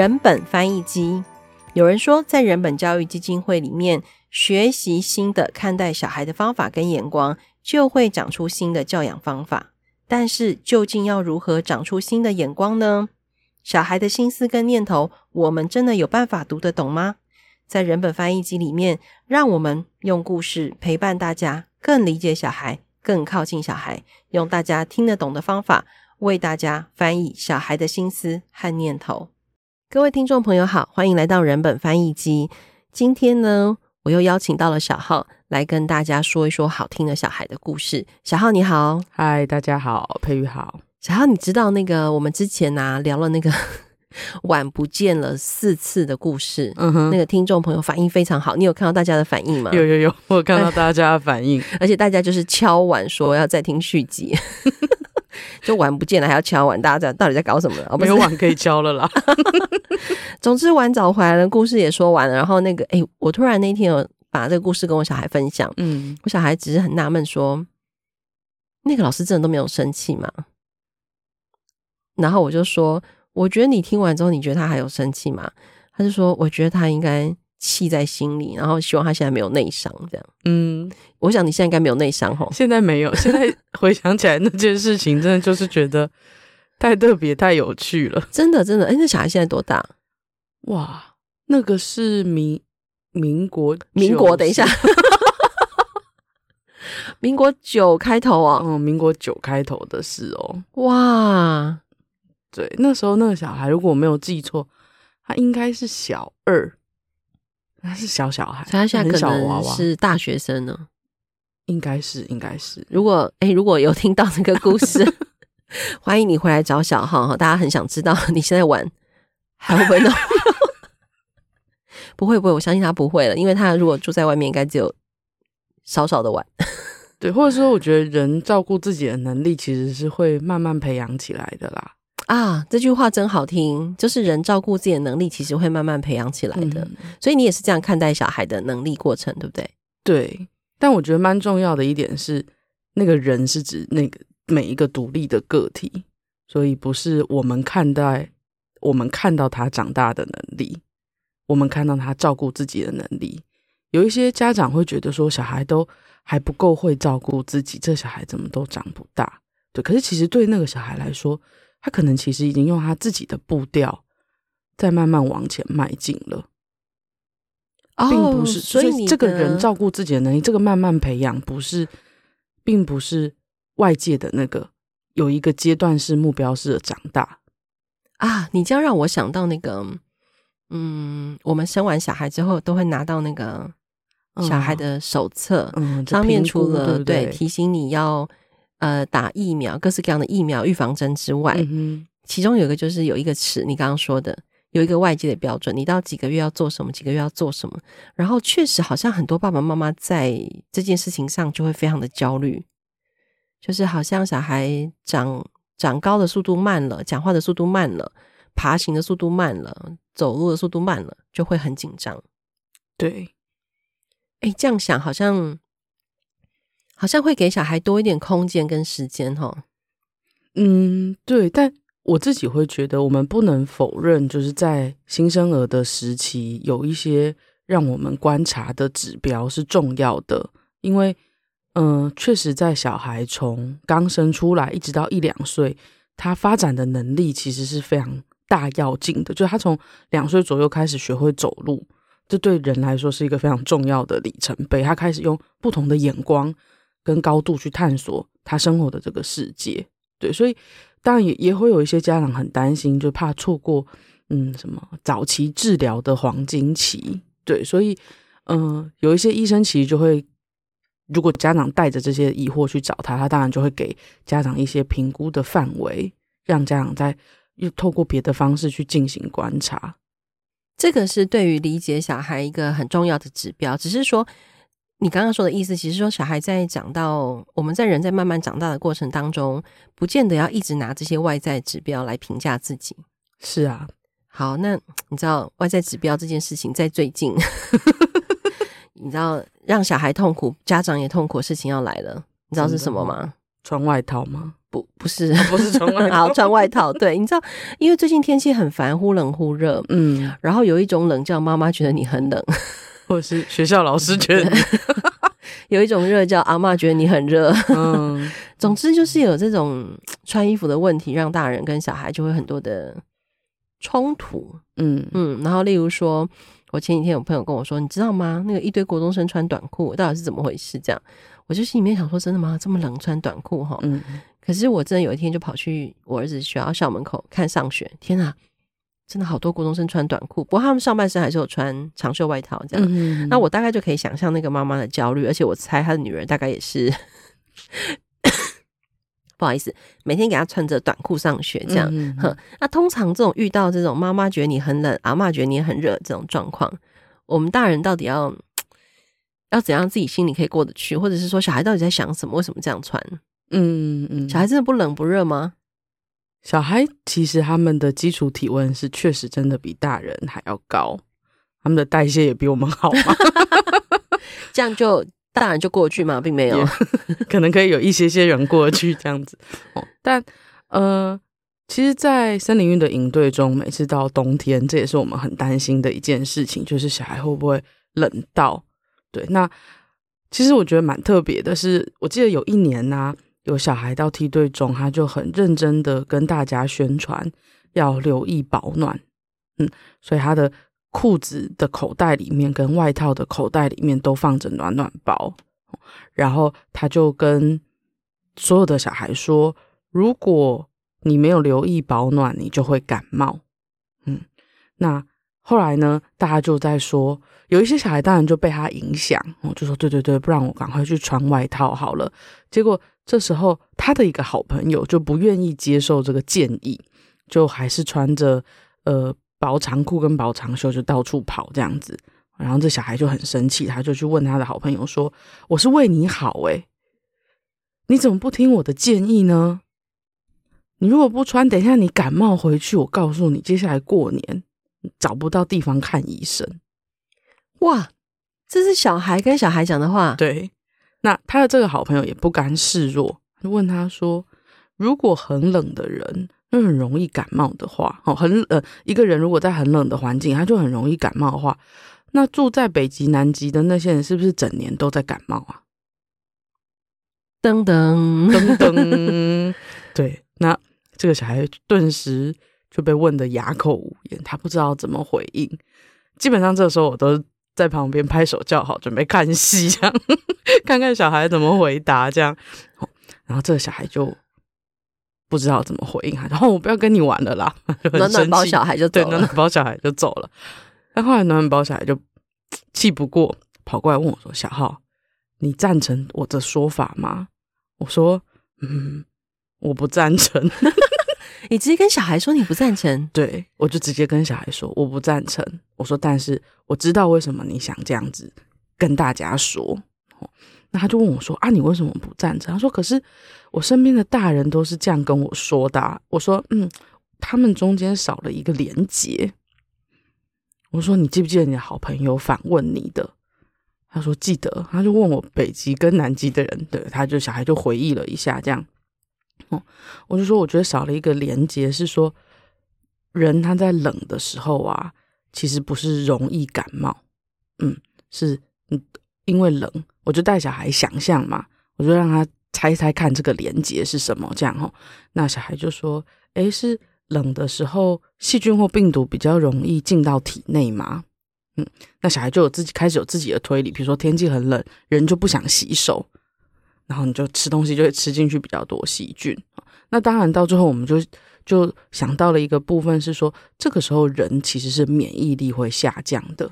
人本翻译机。有人说，在人本教育基金会里面学习新的看待小孩的方法跟眼光，就会长出新的教养方法。但是，究竟要如何长出新的眼光呢？小孩的心思跟念头，我们真的有办法读得懂吗？在人本翻译机里面，让我们用故事陪伴大家，更理解小孩，更靠近小孩，用大家听得懂的方法，为大家翻译小孩的心思和念头。各位听众朋友好，欢迎来到人本翻译机。今天呢，我又邀请到了小浩来跟大家说一说好听的小孩的故事。小浩你好，嗨，大家好，佩玉好。小浩，你知道那个我们之前啊聊了那个 碗不见了四次的故事，嗯哼，那个听众朋友反应非常好，你有看到大家的反应吗？有有有，我有看到大家的反应，而且大家就是敲碗说要再听续集。就碗不见了，还要敲碗，大家到底在搞什么？没有碗可以敲了啦。总之，碗找回来了，故事也说完了。然后那个，哎、欸，我突然那天有把这个故事跟我小孩分享，嗯，我小孩只是很纳闷说，那个老师真的都没有生气吗？然后我就说，我觉得你听完之后，你觉得他还有生气吗？他就说，我觉得他应该。气在心里，然后希望他现在没有内伤，这样。嗯，我想你现在应该没有内伤吼。现在没有，现在 回想起来那件事情，真的就是觉得太特别、太有趣了。真的，真的。哎，那小孩现在多大？哇，那个是民民国民国，等一下，民国九开头啊。嗯，民国九开头的事哦。哇，对，那时候那个小孩，如果我没有记错，他应该是小二。他 是小小孩，他现在可能是大学生呢，应该是，应该是。如果哎、欸，如果有听到这个故事，欢迎你回来找小浩哈。大家很想知道你现在玩还会不会闹？不会不会，我相信他不会了，因为他如果住在外面，应该只有少少的玩。对，或者说，我觉得人照顾自己的能力其实是会慢慢培养起来的啦。啊，这句话真好听，就是人照顾自己的能力，其实会慢慢培养起来的。嗯。所以你也是这样看待小孩的能力过程，对不对？对。但我觉得蛮重要的一点是，那个人是指那个每一个独立的个体，所以不是我们看待我们看到他长大的能力，我们看到他照顾自己的能力。有一些家长会觉得说，小孩都还不够会照顾自己，这小孩怎么都长不大？对。可是其实对那个小孩来说，他可能其实已经用他自己的步调在慢慢往前迈进了，并不是。所以这个人照顾自己的能力，这个慢慢培养，不是，并不是外界的那个有一个阶段是目标式的长大啊。你这样让我想到那个，嗯，我们生完小孩之后都会拿到那个小孩的手册，嗯，上面除了对，提醒你要。呃，打疫苗，各式各样的疫苗预防针之外，嗯，其中有一个就是有一个尺，你刚刚说的有一个外界的标准，你到几个月要做什么，几个月要做什么，然后确实好像很多爸爸妈妈在这件事情上就会非常的焦虑，就是好像小孩长长高的速度慢了，讲话的速度慢了，爬行的速度慢了，走路的速度慢了，就会很紧张。对，哎，这样想好像。好像会给小孩多一点空间跟时间，哈。嗯，对。但我自己会觉得，我们不能否认，就是在新生儿的时期，有一些让我们观察的指标是重要的。因为，嗯、确实在小孩从刚生出来一直到一两岁，他发展的能力其实是非常大要紧的。就他从两岁左右开始学会走路，这对人来说是一个非常重要的里程碑。他开始用不同的眼光。跟高度去探索他生活的这个世界，对，所以当然也也会有一些家长很担心，就怕错过嗯什么早期治疗的黄金期，对，所以嗯、有一些医生其实就会，如果家长带着这些疑惑去找他，他当然就会给家长一些评估的范围，让家长再又透过别的方式去进行观察。这个是对于理解小孩一个很重要的指标，只是说。你刚刚说的意思，其实说小孩在长到我们在人在慢慢长大的过程当中，不见得要一直拿这些外在指标来评价自己。是啊，好，那你知道外在指标这件事情在最近，你知道让小孩痛苦、家长也痛苦的事情要来了，你知道是什么吗？穿外套吗？不不是不是穿外 套，好穿外套。对，你知道，因为最近天气很烦，忽冷忽热，嗯，然后有一种冷叫妈妈觉得你很冷，或者是学校老师觉得你 有一种热叫阿嬷觉得你很热，嗯，总之就是有这种穿衣服的问题，让大人跟小孩就会很多的冲突，嗯嗯，然后例如说。我前几天有朋友跟我说，你知道吗？那个一堆国中生穿短裤，到底是怎么回事？这样，我就心里面想说，真的吗？这么冷穿短裤哈？嗯。可是我真的有一天就跑去我儿子学校校门口看上学，天啊，真的好多国中生穿短裤，不过他们上半身还是有穿长袖外套这样。嗯。那我大概就可以想象那个妈妈的焦虑，而且我猜她的女儿大概也是。不好意思，每天给她穿着短裤上学，这样。嗯、哼，那通常这种遇到这种妈妈觉得你很冷，阿嬷觉得你很热这种状况，我们大人到底要 要怎样自己心里可以过得去，或者是说小孩到底在想什么？为什么这样穿？嗯嗯，小孩真的不冷不热吗？小孩其实他们的基础体温是确实真的比大人还要高，他们的代谢也比我们好嘛，这样就。大人就过去嘛，并没有，可能可以有一些些人过去这样子。哦，但呃，其实，在森林浴的营队中，每次到冬天，这也是我们很担心的一件事情，就是小孩会不会冷到？对，那其实我觉得蛮特别的是，我记得有一年呢、啊，有小孩到梯队中，他就很认真的跟大家宣传要留意保暖。嗯，所以他的。裤子的口袋里面跟外套的口袋里面都放着暖暖包，然后他就跟所有的小孩说：“如果你没有留意保暖，你就会感冒。”嗯，那后来呢，大家就在说，有一些小孩当然就被他影响，我就说：“对对对，不然我赶快去穿外套好了。”结果这时候他的一个好朋友就不愿意接受这个建议，就还是穿着呃。薄长裤跟薄长袖就到处跑这样子，然后这小孩就很生气，他就去问他的好朋友说：“我是为你好诶，你怎么不听我的建议呢？你如果不穿，等一下你感冒回去，我告诉你，接下来过年找不到地方看医生。”哇，这是小孩跟小孩讲的话。对，那他的这个好朋友也不甘示弱，就问他说：“如果很冷的人。”那很容易感冒的话，哦，很呃，一个人如果在很冷的环境，他就很容易感冒的话，那住在北极、南极的那些人是不是整年都在感冒啊？噔噔噔 噔，对，那这个小孩顿时就被问得哑口无言，他不知道怎么回应。基本上这个时候，我都在旁边拍手叫好，准备看戏，这样 看看小孩怎么回答，这样。然后这个小孩就。不知道怎么回应他，然后我不要跟你玩了啦，暖暖包小孩就走了，对，暖暖包小孩就走了。但后来暖暖包小孩就 气不过，跑过来问我说：“小浩，你赞成我的说法吗？”我说：“嗯，我不赞成。” 你直接跟小孩说你不赞成？对，我就直接跟小孩说我不赞成。我说：“但是我知道为什么你想这样子跟大家说。”那他就问我说：“啊，你为什么不赞成？”他说：“可是我身边的大人都是这样跟我说的。”我说：“嗯，他们中间少了一个连结。”我说：“你记不记得你的好朋友反问你的？”他说：“记得。”他就问我北极跟南极的人，对，他就小孩就回忆了一下，这样。哦，我就说我觉得少了一个连接，是说人他在冷的时候啊，其实不是容易感冒，嗯，是嗯。因为冷，我就带小孩想象嘛，我就让他猜猜看这个连接是什么，这样齁。那小孩就说：“诶，是冷的时候，细菌或病毒比较容易进到体内吗？”嗯，那小孩就有自己开始有自己的推理，比如说天气很冷，人就不想洗手，然后你就吃东西就会吃进去比较多细菌。那当然到最后，我们就就想到了一个部分是说，这个时候人其实是免疫力会下降的。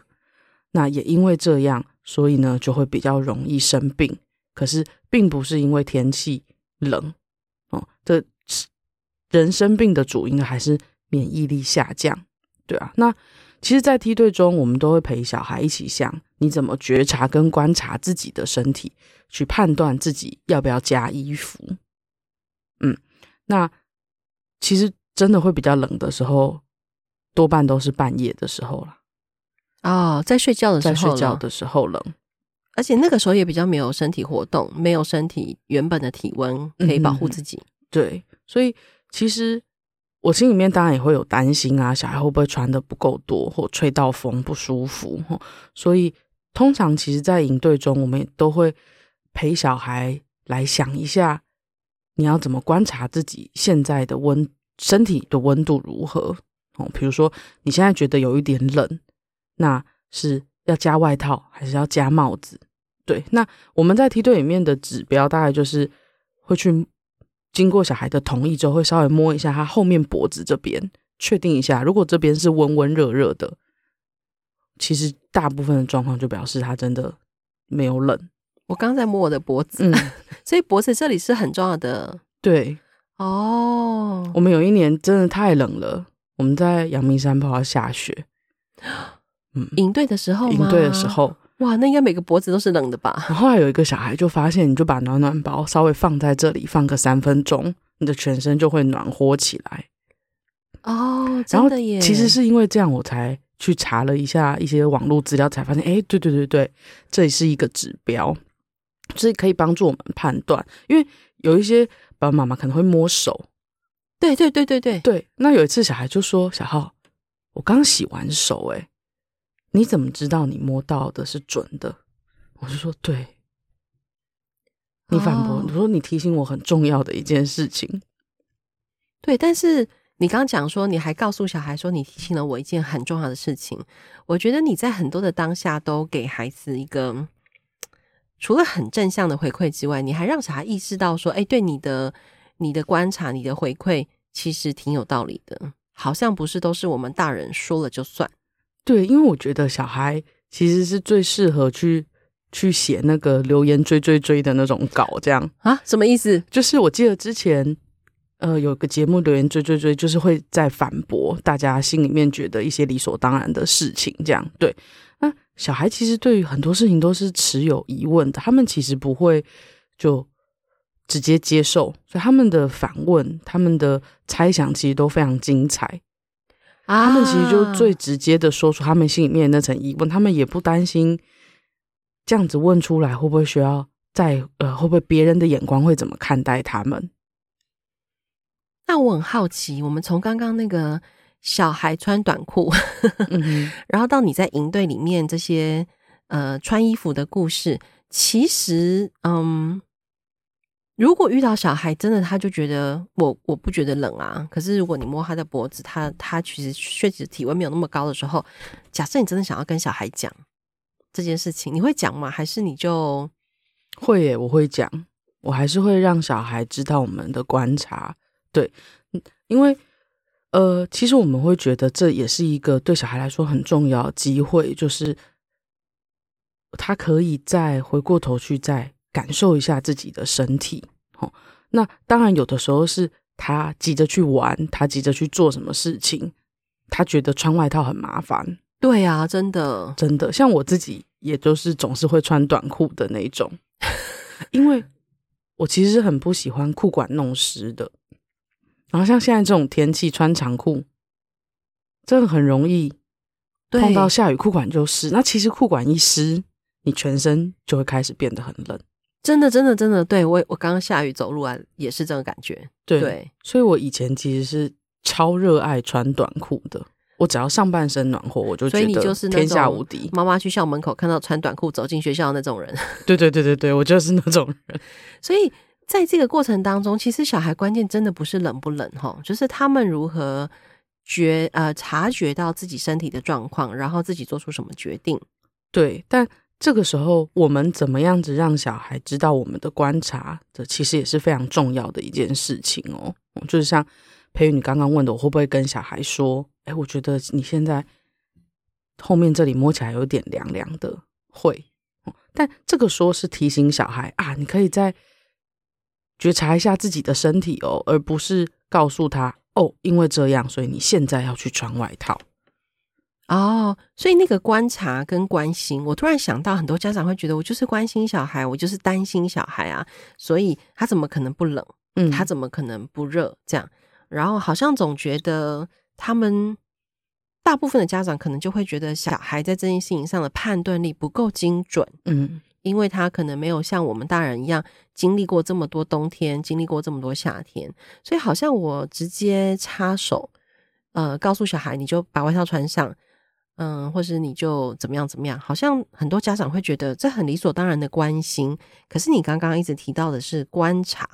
那也因为这样。所以呢，就会比较容易生病。可是，并不是因为天气冷哦，这人生病的主因还是免疫力下降，对啊。那其实，在梯队中，我们都会陪小孩一起想，你怎么觉察跟观察自己的身体，去判断自己要不要加衣服。嗯，那其实真的会比较冷的时候，多半都是半夜的时候了。哦，在睡觉的时候，在睡觉的时候冷，而且那个时候也比较没有身体活动，没有身体原本的体温可以保护自己。对，所以其实我心里面当然也会有担心啊，小孩会不会穿得不够多，或吹到风不舒服。所以通常其实，在营队中，我们都会陪小孩来想一下，你要怎么观察自己现在的温身体的温度如何。哦，比如说你现在觉得有一点冷，那是要加外套还是要加帽子？对，那我们在梯队里面的指标大概就是会去经过小孩的同意之后，会稍微摸一下他后面脖子这边，确定一下，如果这边是温温热热的，其实大部分的状况就表示他真的没有冷。我刚在摸我的脖子，嗯，所以脖子这里是很重要的。对，哦，我们有一年真的太冷了。我们在阳明山跑到下雪，嗯，营队的时候，营队的时候，哇，那应该每个脖子都是冷的吧？然 后还有一个小孩就发现，你就把暖暖包稍微放在这里，放个三分钟，你的全身就会暖和起来。哦，真的耶！其实是因为这样，我才去查了一下一些网络资料，才发现，哎，对对对对，这里是一个指标，所以可以帮助我们判断。因为有一些爸爸妈妈可能会摸手。对对对对对对，那有一次小孩就说：“小浩，我刚洗完手，哎，你怎么知道你摸到的是准的？”我就说：“对。”你反驳，你说你提醒我很重要的一件事情。对，但是你刚刚讲说，你还告诉小孩说，你提醒了我一件很重要的事情。我觉得你在很多的当下都给孩子一个除了很正向的回馈之外，你还让小孩意识到说：“哎，对你的。”你的观察，你的回馈，其实挺有道理的，好像不是都是我们大人说了就算。对，因为我觉得小孩其实是最适合去去写那个留言追追追的那种稿，这样啊？什么意思？就是我记得之前呃有个节目留言追追追，就是会在反驳大家心里面觉得一些理所当然的事情，这样。对，那小孩其实对于很多事情都是持有疑问的，他们其实不会就。直接接受，所以他们的反问、他们的猜想其实都非常精彩。啊，他们其实就最直接的说出他们心里面那层疑问，他们也不担心这样子问出来会不会需要在呃，会不会别人的眼光会怎么看待他们？那我很好奇，我们从刚刚那个小孩穿短裤，嗯、然后到你在营队里面这些呃穿衣服的故事，其实嗯。如果遇到小孩，真的他就觉得我我不觉得冷啊。可是如果你摸他的脖子，他他其实确实体温没有那么高的时候，假设你真的想要跟小孩讲这件事情，你会讲吗？还是你就会耶？我会讲，我还是会让小孩知道我们的观察。对，因为呃，其实我们会觉得这也是一个对小孩来说很重要机会，就是他可以再回过头去再。感受一下自己的身体，哦，那当然有的时候是他急着去玩，他急着去做什么事情，他觉得穿外套很麻烦。对啊，真的，真的，像我自己，也就是总是会穿短裤的那种，因为我其实很不喜欢裤管弄湿的。然后像现在这种天气，穿长裤真的很容易碰到下雨，裤管就湿。那其实裤管一湿，你全身就会开始变得很冷。真的，真的，真的，对，我我刚刚下雨走路啊，也是这种感觉。对，对，所以我以前其实是超热爱穿短裤的。我只要上半身暖和，我就觉得天下无敌。妈妈去校门口看到穿短裤走进学校的那种人。对对对对对，我就是那种人。所以在这个过程当中，其实小孩关键真的不是冷不冷哈，就是他们如何觉呃察觉到自己身体的状况，然后自己做出什么决定。对，但。这个时候，我们怎么样子让小孩知道我们的观察？这其实也是非常重要的一件事情哦。就是像培瑜你刚刚问的，我会不会跟小孩说：“哎，我觉得你现在后面这里摸起来有点凉凉的。”会，但这个说是提醒小孩啊，你可以再觉察一下自己的身体哦，而不是告诉他：“哦，因为这样，所以你现在要去穿外套。”哦，所以那个观察跟关心，我突然想到，很多家长会觉得我就是关心小孩，我就是担心小孩啊，所以他怎么可能不冷？嗯，他怎么可能不热？这样，然后好像总觉得他们大部分的家长可能就会觉得小孩在这件事情上的判断力不够精准。嗯，因为他可能没有像我们大人一样经历过这么多冬天，经历过这么多夏天，所以好像我直接插手，呃，告诉小孩你就把外套穿上，嗯、呃，或是你就怎么样怎么样，好像很多家长会觉得这很理所当然的关心。可是你刚刚一直提到的是观察，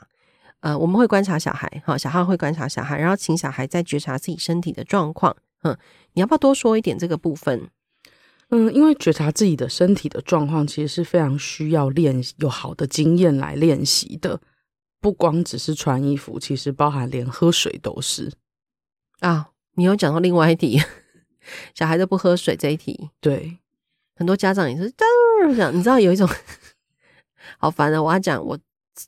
呃，我们会观察小孩，哈，小孩会观察小孩，然后请小孩再觉察自己身体的状况，嗯，你要不要多说一点这个部分？嗯，因为觉察自己的身体的状况，其实是非常需要练有好的经验来练习的。不光只是穿衣服，其实包含连喝水都是啊。你有讲到另外一题，小孩都不喝水这一题。对，很多家长也是这样。你知道有一种 好烦的，我要讲，我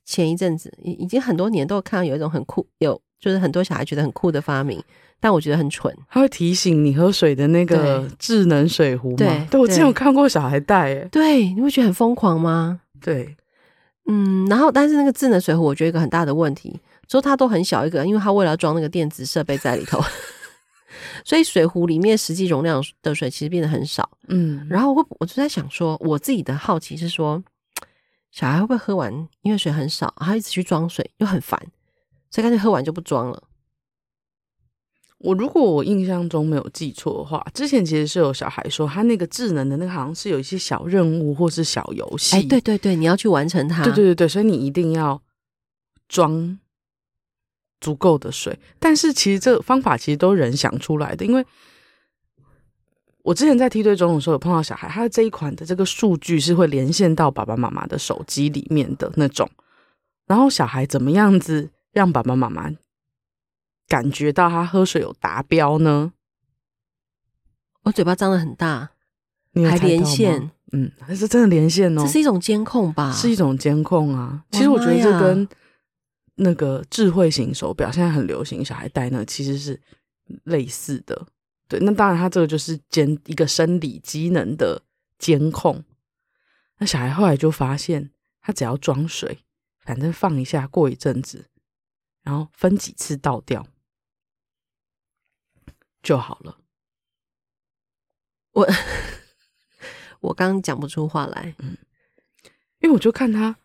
前一阵子已已经很多年都有看到有一种很酷，有就是很多小孩觉得很酷的发明。但我觉得很蠢，他会提醒你喝水的那个智能水壶吗？对，对我之前有看过小孩带，诶对，你会觉得很疯狂吗？对，嗯，然后但是那个智能水壶，我觉得一个很大的问题，说它都很小一个，因为它为了要装那个电子设备在里头，所以水壶里面实际容量的水其实变得很少。嗯，然后我我就在想说，我自己的好奇是说，小孩会不会喝完，因为水很少，他一直去装水又很烦，所以干脆喝完就不装了。我如果我印象中没有记错的话，之前其实是有小孩说他那个智能的那个好像是有一些小任务或是小游戏，哎，对对对，你要去完成它，对对对对，所以你一定要装足够的水。但是其实这个方法其实都是人想出来的，因为我之前在梯队中的时候有碰到小孩，他的这一款的这个数据是会连线到爸爸妈妈的手机里面的那种，然后小孩怎么样子让爸爸妈妈感觉到他喝水有达标呢？我嘴巴张得很大，你还连线，嗯，还是真的连线哦。这是一种监控吧？是一种监控啊。其实我觉得这跟那个智慧型手表现在很流行，小孩戴那个其实是类似的。对，那当然，他这个就是监一个生理机能的监控。那小孩后来就发现，他只要装水，反正放一下，过一阵子，然后分几次倒掉。就好了。我 我刚讲不出话来，嗯，因为我就看他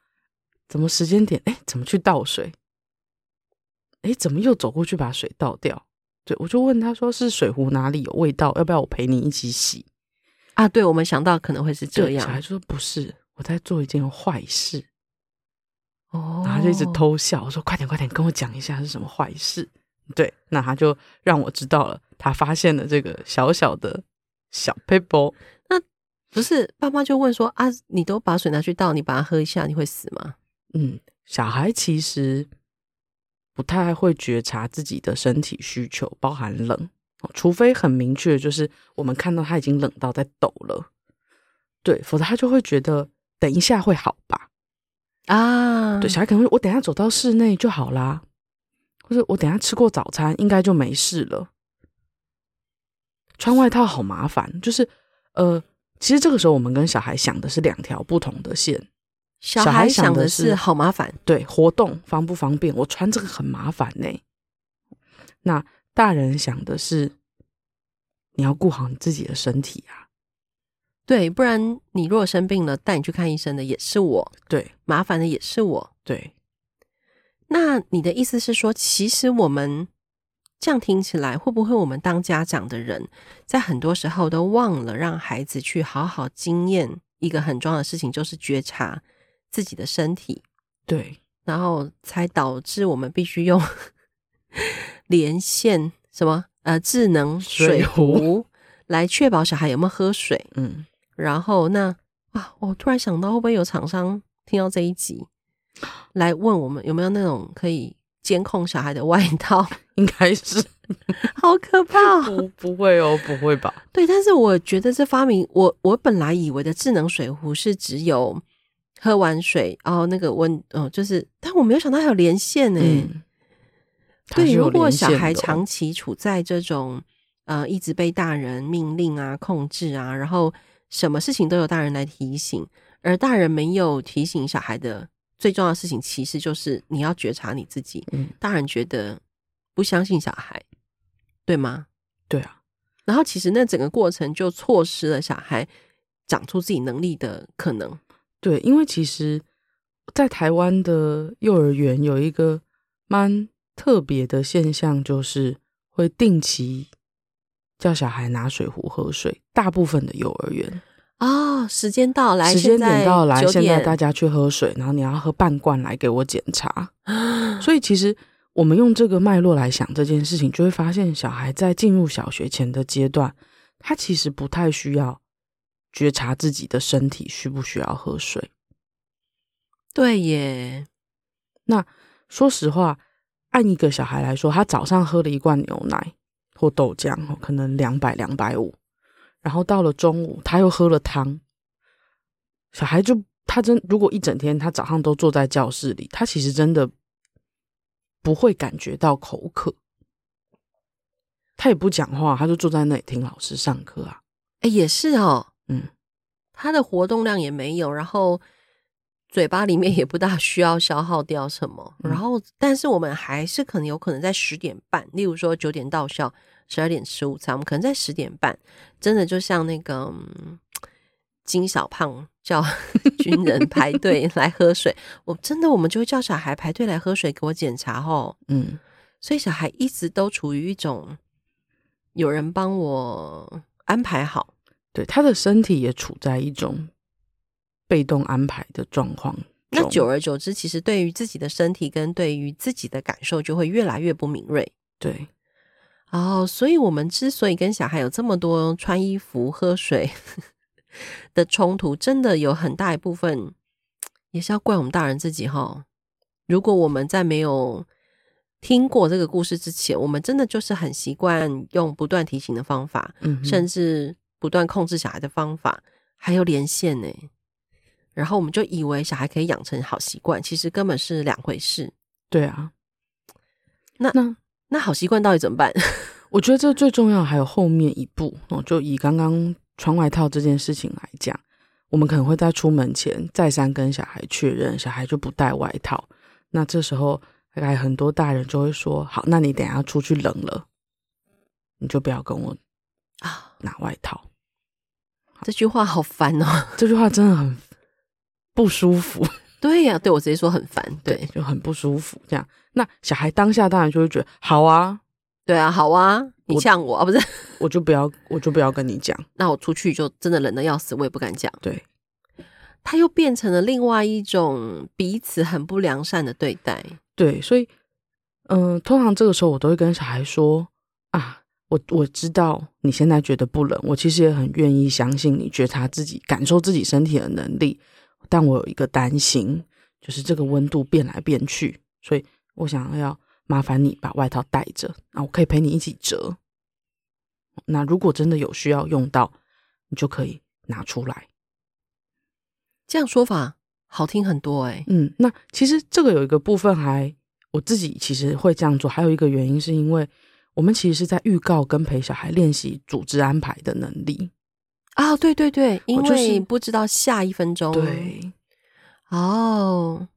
怎么时间点，哎，怎么去倒水，哎，怎么又走过去把水倒掉？对，我就问他说：“是水壶哪里有味道？要不要我陪你一起洗？”啊，对，我们想到可能会是这样。小孩说：“不是，我在做一件坏事。”哦，然后他就一直偷笑。我说：“快点，快点，跟我讲一下是什么坏事。”对，那他就让我知道了，他发现了这个小小的小 paper。那不是爸妈就问说啊，你都把水拿去倒，你把它喝一下，你会死吗？嗯，小孩其实不太会觉察自己的身体需求，包含冷，除非很明确，就是我们看到他已经冷到在抖了，对，否则他就会觉得等一下会好吧？啊，对，小孩可能会我等一下走到室内就好啦。或者我等下吃过早餐，应该就没事了。穿外套好麻烦，就是呃，其实这个时候我们跟小孩想的是两条不同的线。小孩想的是好麻烦，对，活动方不方便？我穿这个很麻烦呢。那大人想的是你要顾好你自己的身体啊，对，不然你如果生病了，带你去看医生的也是我，对，麻烦的也是我，对。那你的意思是说，其实我们这样听起来，会不会我们当家长的人，在很多时候都忘了让孩子去好好经验一个很重要的事情，就是觉察自己的身体。对，然后才导致我们必须用连线什么呃智能水壶 来确保小孩有没有喝水。嗯，然后那啊，我突然想到，会不会有厂商听到这一集？来问我们有没有那种可以监控小孩的外套？应该是，好可怕！不，不会哦，不会吧？对，但是我觉得这发明，我我本来以为的智能水壶是只有喝完水，然后那个温，哦，就是，但我没有想到还有连线呢。嗯、对，如果小孩长期处在这种呃一直被大人命令啊、控制啊，然后什么事情都有大人来提醒，而大人没有提醒小孩的。最重要的事情其实就是你要觉察你自己。嗯，大人觉得不相信小孩，对吗？对啊。然后其实那整个过程就错失了小孩长出自己能力的可能。对，因为其实，在台湾的幼儿园有一个蛮特别的现象，就是会定期叫小孩拿水壶喝水。大部分的幼儿园哦，时间到来，时间点到来，现在，现在大家去喝水，然后你要喝半罐来给我检查。所以其实。我们用这个脉络来想这件事情，就会发现小孩在进入小学前的阶段，他其实不太需要觉察自己的身体需不需要喝水。对耶。那说实话，按一个小孩来说，他早上喝了一罐牛奶或豆浆，可能两百两百五，然后到了中午他又喝了汤，小孩就他真如果一整天他早上都坐在教室里，他其实真的。不会感觉到口渴，他也不讲话，他就坐在那里听老师上课啊。哎，也是哦，嗯，他的活动量也没有，然后嘴巴里面也不大需要消耗掉什么，嗯、然后但是我们还是可能有可能在十点半，例如说九点到校，十二点吃午餐，我们可能在十点半，真的就像那个。金小胖叫 军人排队来喝水，我真的我们就会叫小孩排队来喝水给我检查哦。嗯，所以小孩一直都处于一种有人帮我安排好，对，他的身体也处在一种被动安排的状况。那久而久之，其实对于自己的身体跟对于自己的感受就会越来越不敏锐。对，哦，所以我们之所以跟小孩有这么多穿衣服、喝水。的冲突真的有很大一部分，也是要怪我们大人自己哈。如果我们在没有听过这个故事之前，我们真的就是很习惯用不断提醒的方法，嗯，甚至不断控制小孩的方法，还有连线呢。然后我们就以为小孩可以养成好习惯，其实根本是两回事。对啊，那那那好习惯到底怎么办？我觉得这最重要还有后面一步哦，就以刚刚。穿外套这件事情来讲，我们可能会在出门前再三跟小孩确认，小孩就不带外套。那这时候，大概很多大人就会说：“好，那你等下出去冷了，你就不要跟我啊拿外套。”这句话好烦哦，这句话真的很不舒服。对呀、啊，对我直接说很烦，对，对，就很不舒服。这样，那小孩当下当然就会觉得好啊。对啊，好啊，你像我啊，不是，我就不要，我就不要跟你讲。那我出去就真的冷的要死，我也不敢讲。对，他又变成了另外一种彼此很不良善的对待。对，所以，嗯、呃，通常这个时候我都会跟小孩说啊，我我知道你现在觉得不冷，我其实也很愿意相信你觉察自己、感受自己身体的能力，但我有一个担心，就是这个温度变来变去，所以我想要。麻烦你把外套带着，那我可以陪你一起折。那如果真的有需要用到，你就可以拿出来。这样说法好听很多哎。嗯，那其实这个有一个部分还我自己其实会这样做，还有一个原因是因为我们其实是在预告跟陪小孩练习组织安排的能力啊。对对对，因为不知道下一分钟。对，哦。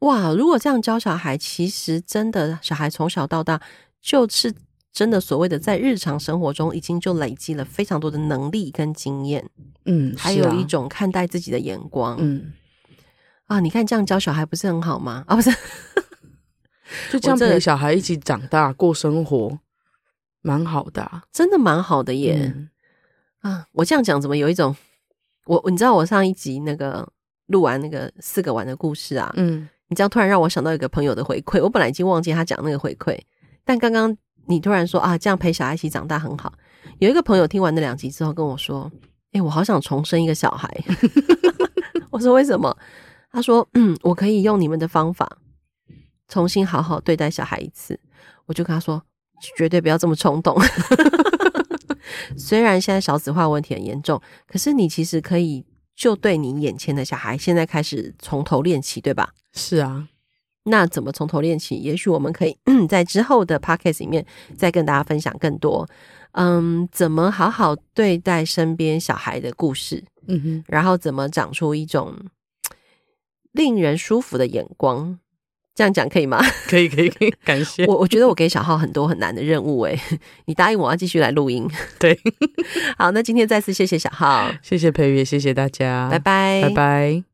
哇，如果这样教小孩，其实真的小孩从小到大就是真的所谓的在日常生活中已经就累积了非常多的能力跟经验，嗯，还有一种看待自己的眼光，嗯，啊，你看这样教小孩不是很好吗？啊，不是，就这样陪小孩一起长大过生活，蛮好的啊，真的蛮好的耶，嗯，啊，我这样讲怎么有一种我你知道我上一集那个录完那个四个碗的故事啊，嗯。你这样突然让我想到一个朋友的回馈，我本来已经忘记他讲那个回馈，但刚刚你突然说啊，这样陪小孩一起长大很好。有一个朋友听完那两集之后跟我说：“哎，我好想重生一个小孩。” 我说：“为什么？”他说：“嗯，我可以用你们的方法重新好好对待小孩一次。”我就跟他说：“绝对不要这么冲动。”虽然现在少子化问题很严重，可是你其实可以就对你眼前的小孩现在开始从头练起，对吧？是啊，那怎么从头练起？也许我们可以 在之后的 podcast 里面再跟大家分享更多。嗯，怎么好好对待身边小孩的故事？嗯哼，然后怎么长出一种 令人舒服的眼光？这样讲可以吗？可以，可以，可以。感谢我，我觉得我给小浩很多很难的任务诶，你答应我要继续来录音。对，好，那今天再次谢谢小浩，谢谢培瑜，谢谢大家，拜拜，拜拜。